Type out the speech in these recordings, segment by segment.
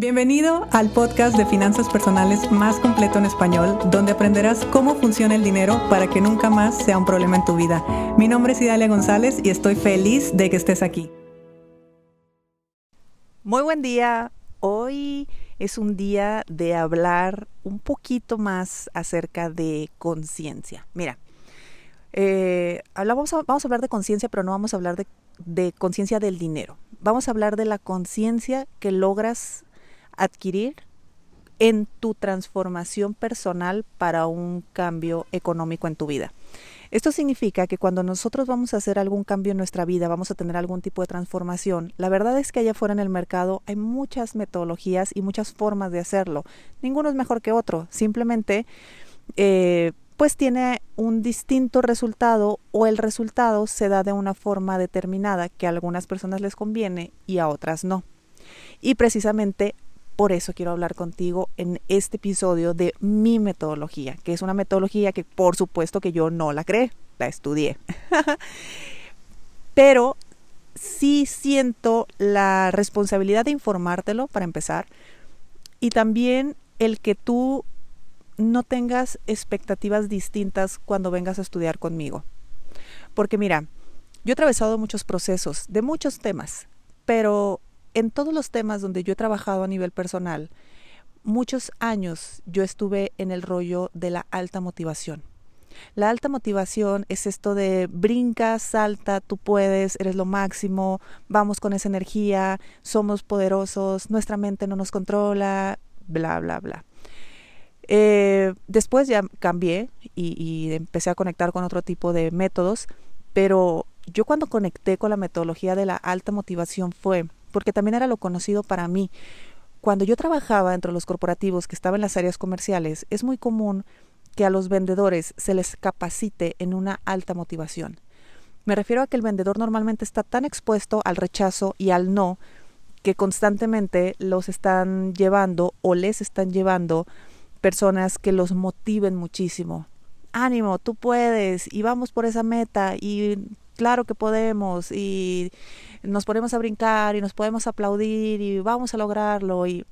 Bienvenido al podcast de finanzas personales más completo en español, donde aprenderás cómo funciona el dinero para que nunca más sea un problema en tu vida. Mi nombre es Idalia González y estoy feliz de que estés aquí. Muy buen día. Hoy es un día de hablar un poquito más acerca de conciencia. Mira, eh, hablamos, vamos a hablar de conciencia, pero no vamos a hablar de, de conciencia del dinero. Vamos a hablar de la conciencia que logras adquirir en tu transformación personal para un cambio económico en tu vida. Esto significa que cuando nosotros vamos a hacer algún cambio en nuestra vida, vamos a tener algún tipo de transformación, la verdad es que allá afuera en el mercado hay muchas metodologías y muchas formas de hacerlo. Ninguno es mejor que otro, simplemente eh, pues tiene un distinto resultado o el resultado se da de una forma determinada que a algunas personas les conviene y a otras no. Y precisamente por eso quiero hablar contigo en este episodio de mi metodología, que es una metodología que por supuesto que yo no la creé, la estudié. Pero sí siento la responsabilidad de informártelo para empezar y también el que tú no tengas expectativas distintas cuando vengas a estudiar conmigo. Porque mira, yo he atravesado muchos procesos de muchos temas, pero en todos los temas donde yo he trabajado a nivel personal, muchos años yo estuve en el rollo de la alta motivación. La alta motivación es esto de brinca, salta, tú puedes, eres lo máximo, vamos con esa energía, somos poderosos, nuestra mente no nos controla, bla, bla, bla. Eh, después ya cambié y, y empecé a conectar con otro tipo de métodos, pero yo cuando conecté con la metodología de la alta motivación fue porque también era lo conocido para mí. Cuando yo trabajaba entre los corporativos que estaban en las áreas comerciales, es muy común que a los vendedores se les capacite en una alta motivación. Me refiero a que el vendedor normalmente está tan expuesto al rechazo y al no que constantemente los están llevando o les están llevando personas que los motiven muchísimo. Ánimo, tú puedes y vamos por esa meta y claro que podemos y nos ponemos a brincar y nos podemos aplaudir y vamos a lograrlo y,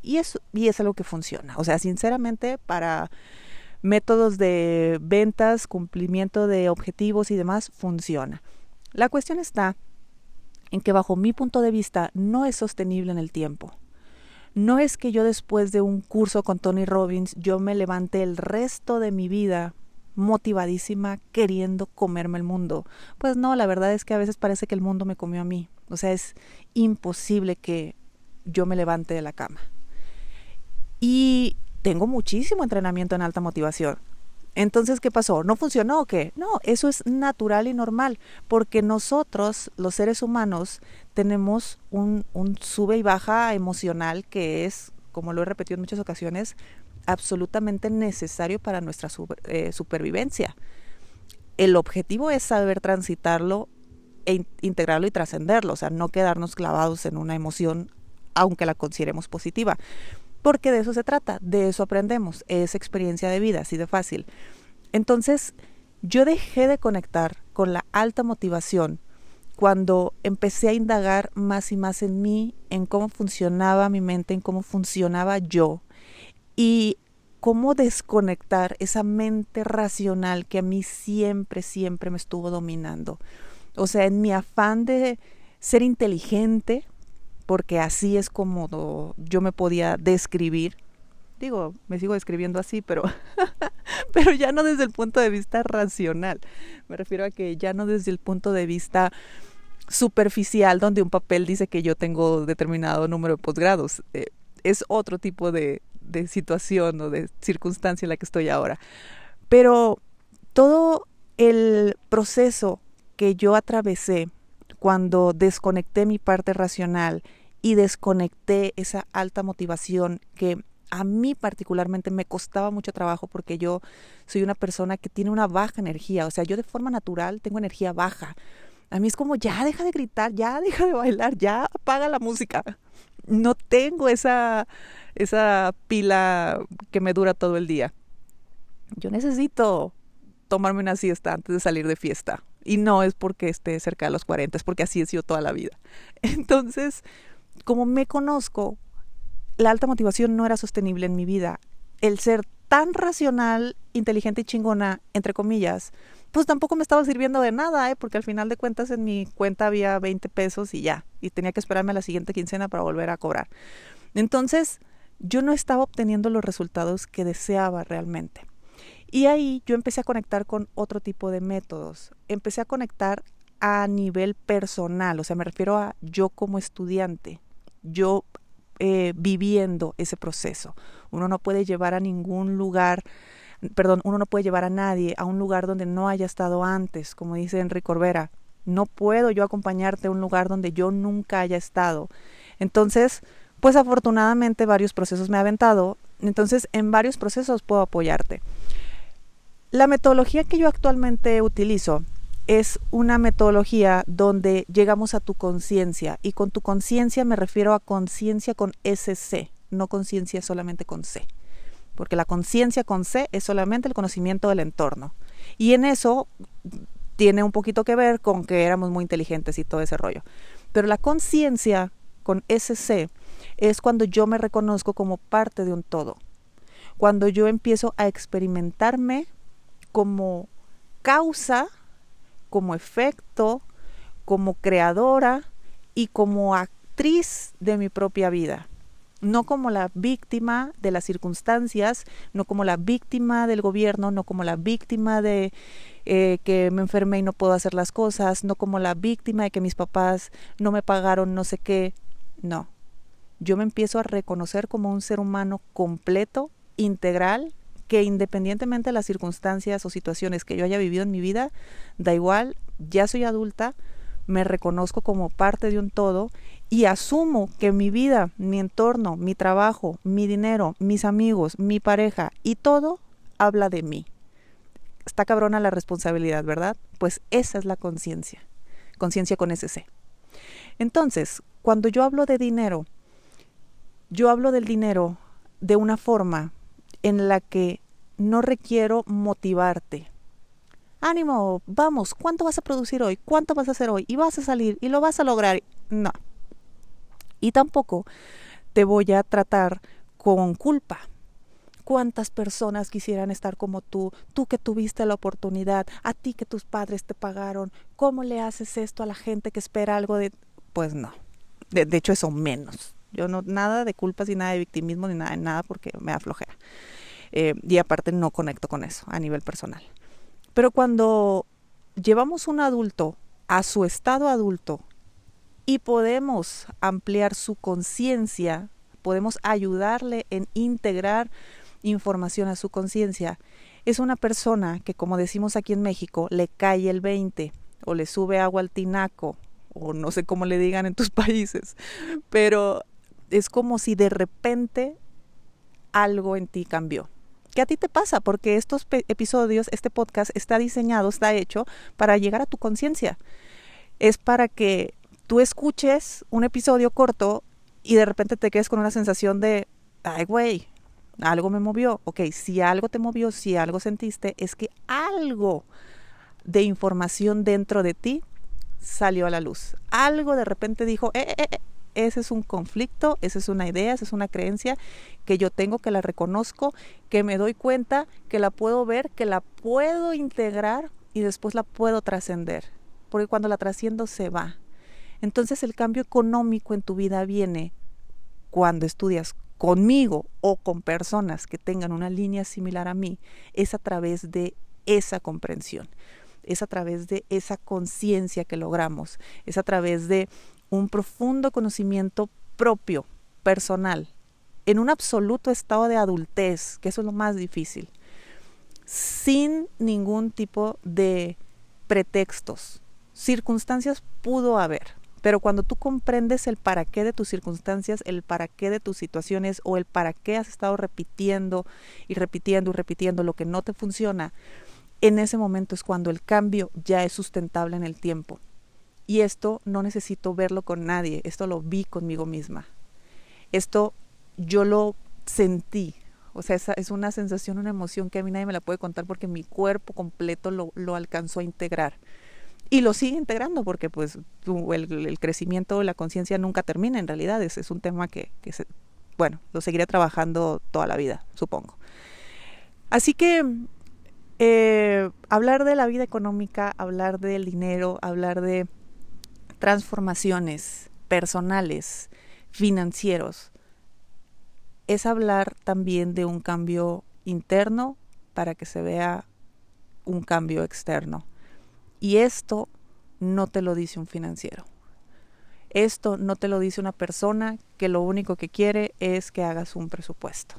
y, es, y es algo que funciona. O sea, sinceramente, para métodos de ventas, cumplimiento de objetivos y demás, funciona. La cuestión está en que bajo mi punto de vista no es sostenible en el tiempo. No es que yo después de un curso con Tony Robbins yo me levante el resto de mi vida motivadísima queriendo comerme el mundo. Pues no, la verdad es que a veces parece que el mundo me comió a mí. O sea, es imposible que yo me levante de la cama. Y tengo muchísimo entrenamiento en alta motivación. Entonces, ¿qué pasó? ¿No funcionó o qué? No, eso es natural y normal, porque nosotros, los seres humanos, tenemos un, un sube y baja emocional que es, como lo he repetido en muchas ocasiones, absolutamente necesario para nuestra eh, supervivencia. El objetivo es saber transitarlo e integrarlo y trascenderlo, o sea, no quedarnos clavados en una emoción aunque la consideremos positiva, porque de eso se trata, de eso aprendemos, es experiencia de vida, así de fácil. Entonces, yo dejé de conectar con la alta motivación cuando empecé a indagar más y más en mí, en cómo funcionaba mi mente, en cómo funcionaba yo, y cómo desconectar esa mente racional que a mí siempre, siempre me estuvo dominando. O sea, en mi afán de ser inteligente, porque así es como yo me podía describir. Digo, me sigo describiendo así, pero, pero ya no desde el punto de vista racional. Me refiero a que ya no desde el punto de vista superficial, donde un papel dice que yo tengo determinado número de posgrados. Eh, es otro tipo de, de situación o de circunstancia en la que estoy ahora. Pero todo el proceso que yo atravesé cuando desconecté mi parte racional y desconecté esa alta motivación que a mí particularmente me costaba mucho trabajo porque yo soy una persona que tiene una baja energía, o sea, yo de forma natural tengo energía baja. A mí es como, ya deja de gritar, ya deja de bailar, ya apaga la música. No tengo esa, esa pila que me dura todo el día. Yo necesito tomarme una siesta antes de salir de fiesta. Y no es porque esté cerca de los 40, es porque así he sido toda la vida. Entonces, como me conozco, la alta motivación no era sostenible en mi vida. El ser tan racional, inteligente y chingona, entre comillas, pues tampoco me estaba sirviendo de nada, ¿eh? porque al final de cuentas en mi cuenta había 20 pesos y ya, y tenía que esperarme a la siguiente quincena para volver a cobrar. Entonces, yo no estaba obteniendo los resultados que deseaba realmente. Y ahí yo empecé a conectar con otro tipo de métodos. Empecé a conectar a nivel personal, o sea, me refiero a yo como estudiante, yo eh, viviendo ese proceso. Uno no puede llevar a ningún lugar, perdón, uno no puede llevar a nadie a un lugar donde no haya estado antes, como dice Enrique Corbera. No puedo yo acompañarte a un lugar donde yo nunca haya estado. Entonces, pues afortunadamente varios procesos me ha aventado, entonces en varios procesos puedo apoyarte. La metodología que yo actualmente utilizo es una metodología donde llegamos a tu conciencia y con tu conciencia me refiero a conciencia con SC, no conciencia solamente con C, porque la conciencia con C es solamente el conocimiento del entorno y en eso tiene un poquito que ver con que éramos muy inteligentes y todo ese rollo. Pero la conciencia con SC es cuando yo me reconozco como parte de un todo, cuando yo empiezo a experimentarme como causa, como efecto, como creadora y como actriz de mi propia vida. No como la víctima de las circunstancias, no como la víctima del gobierno, no como la víctima de eh, que me enfermé y no puedo hacer las cosas, no como la víctima de que mis papás no me pagaron no sé qué. No, yo me empiezo a reconocer como un ser humano completo, integral, que independientemente de las circunstancias o situaciones que yo haya vivido en mi vida, da igual, ya soy adulta, me reconozco como parte de un todo y asumo que mi vida, mi entorno, mi trabajo, mi dinero, mis amigos, mi pareja y todo habla de mí. Está cabrona la responsabilidad, ¿verdad? Pues esa es la conciencia, conciencia con ese C. Entonces, cuando yo hablo de dinero, yo hablo del dinero de una forma en la que no requiero motivarte. Ánimo, vamos, ¿cuánto vas a producir hoy? ¿Cuánto vas a hacer hoy? Y vas a salir y lo vas a lograr. No. Y tampoco te voy a tratar con culpa. ¿Cuántas personas quisieran estar como tú? Tú que tuviste la oportunidad, a ti que tus padres te pagaron. ¿Cómo le haces esto a la gente que espera algo de... Pues no. De, hecho, eso menos. Yo no, nada de culpas y nada de victimismo ni nada nada porque me aflojera. Eh, y aparte no conecto con eso a nivel personal. Pero cuando llevamos un adulto a su estado adulto y podemos ampliar su conciencia, podemos ayudarle en integrar información a su conciencia, es una persona que, como decimos aquí en México, le cae el 20 o le sube agua al tinaco o no sé cómo le digan en tus países, pero es como si de repente algo en ti cambió. ¿Qué a ti te pasa? Porque estos episodios, este podcast está diseñado, está hecho para llegar a tu conciencia. Es para que tú escuches un episodio corto y de repente te quedes con una sensación de, ay, güey, algo me movió. Ok, si algo te movió, si algo sentiste, es que algo de información dentro de ti salió a la luz. Algo de repente dijo, eh, eh, eh, ese es un conflicto, esa es una idea, esa es una creencia que yo tengo, que la reconozco, que me doy cuenta, que la puedo ver, que la puedo integrar y después la puedo trascender. Porque cuando la trasciendo se va. Entonces el cambio económico en tu vida viene cuando estudias conmigo o con personas que tengan una línea similar a mí, es a través de esa comprensión, es a través de esa conciencia que logramos, es a través de un profundo conocimiento propio, personal, en un absoluto estado de adultez, que eso es lo más difícil, sin ningún tipo de pretextos. Circunstancias pudo haber, pero cuando tú comprendes el para qué de tus circunstancias, el para qué de tus situaciones o el para qué has estado repitiendo y repitiendo y repitiendo lo que no te funciona, en ese momento es cuando el cambio ya es sustentable en el tiempo. Y esto no necesito verlo con nadie, esto lo vi conmigo misma. Esto yo lo sentí. O sea, esa es una sensación, una emoción que a mí nadie me la puede contar porque mi cuerpo completo lo, lo alcanzó a integrar. Y lo sigue integrando porque pues el, crecimiento de la conciencia nunca termina en realidad. Es, es un tema que, que se, bueno, lo seguiré trabajando toda la vida, supongo. Así que eh, hablar de la vida económica, hablar del dinero, hablar de transformaciones personales, financieros, es hablar también de un cambio interno para que se vea un cambio externo. Y esto no te lo dice un financiero. Esto no te lo dice una persona que lo único que quiere es que hagas un presupuesto.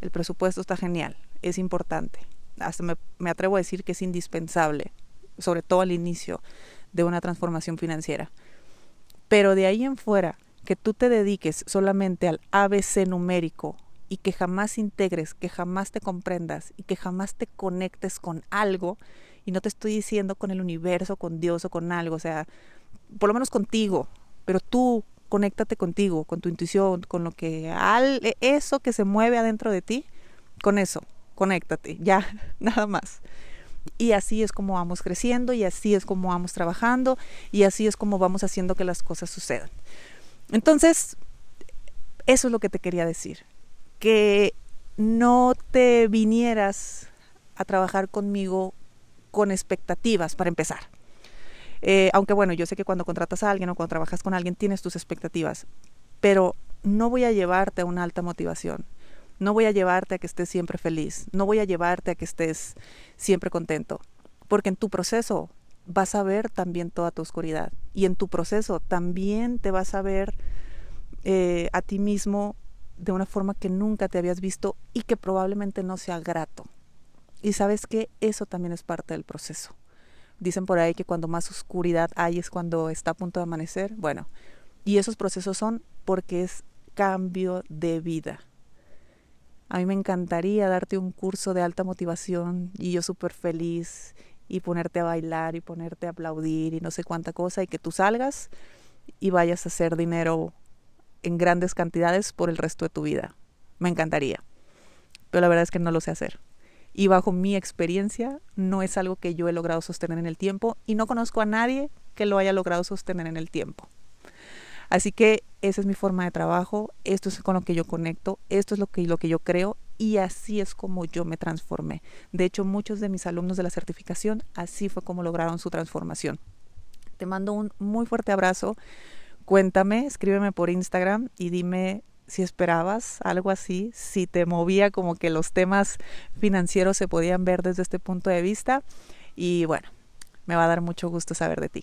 El presupuesto está genial, es importante. Hasta me, me atrevo a decir que es indispensable, sobre todo al inicio de una transformación financiera. Pero de ahí en fuera, que tú te dediques solamente al ABC numérico y que jamás integres, que jamás te comprendas y que jamás te conectes con algo, y no te estoy diciendo con el universo, con Dios o con algo, o sea, por lo menos contigo, pero tú conéctate contigo, con tu intuición, con lo que al, eso que se mueve adentro de ti, con eso, conéctate, ya, nada más. Y así es como vamos creciendo y así es como vamos trabajando y así es como vamos haciendo que las cosas sucedan. Entonces, eso es lo que te quería decir, que no te vinieras a trabajar conmigo con expectativas para empezar. Eh, aunque bueno, yo sé que cuando contratas a alguien o cuando trabajas con alguien tienes tus expectativas, pero no voy a llevarte a una alta motivación. No voy a llevarte a que estés siempre feliz, no voy a llevarte a que estés siempre contento, porque en tu proceso vas a ver también toda tu oscuridad y en tu proceso también te vas a ver eh, a ti mismo de una forma que nunca te habías visto y que probablemente no sea grato. Y sabes que eso también es parte del proceso. Dicen por ahí que cuando más oscuridad hay es cuando está a punto de amanecer. Bueno, y esos procesos son porque es cambio de vida. A mí me encantaría darte un curso de alta motivación y yo súper feliz y ponerte a bailar y ponerte a aplaudir y no sé cuánta cosa y que tú salgas y vayas a hacer dinero en grandes cantidades por el resto de tu vida. Me encantaría. Pero la verdad es que no lo sé hacer. Y bajo mi experiencia no es algo que yo he logrado sostener en el tiempo y no conozco a nadie que lo haya logrado sostener en el tiempo. Así que esa es mi forma de trabajo, esto es con lo que yo conecto, esto es lo que, lo que yo creo y así es como yo me transformé. De hecho, muchos de mis alumnos de la certificación así fue como lograron su transformación. Te mando un muy fuerte abrazo. Cuéntame, escríbeme por Instagram y dime si esperabas algo así, si te movía como que los temas financieros se podían ver desde este punto de vista. Y bueno, me va a dar mucho gusto saber de ti.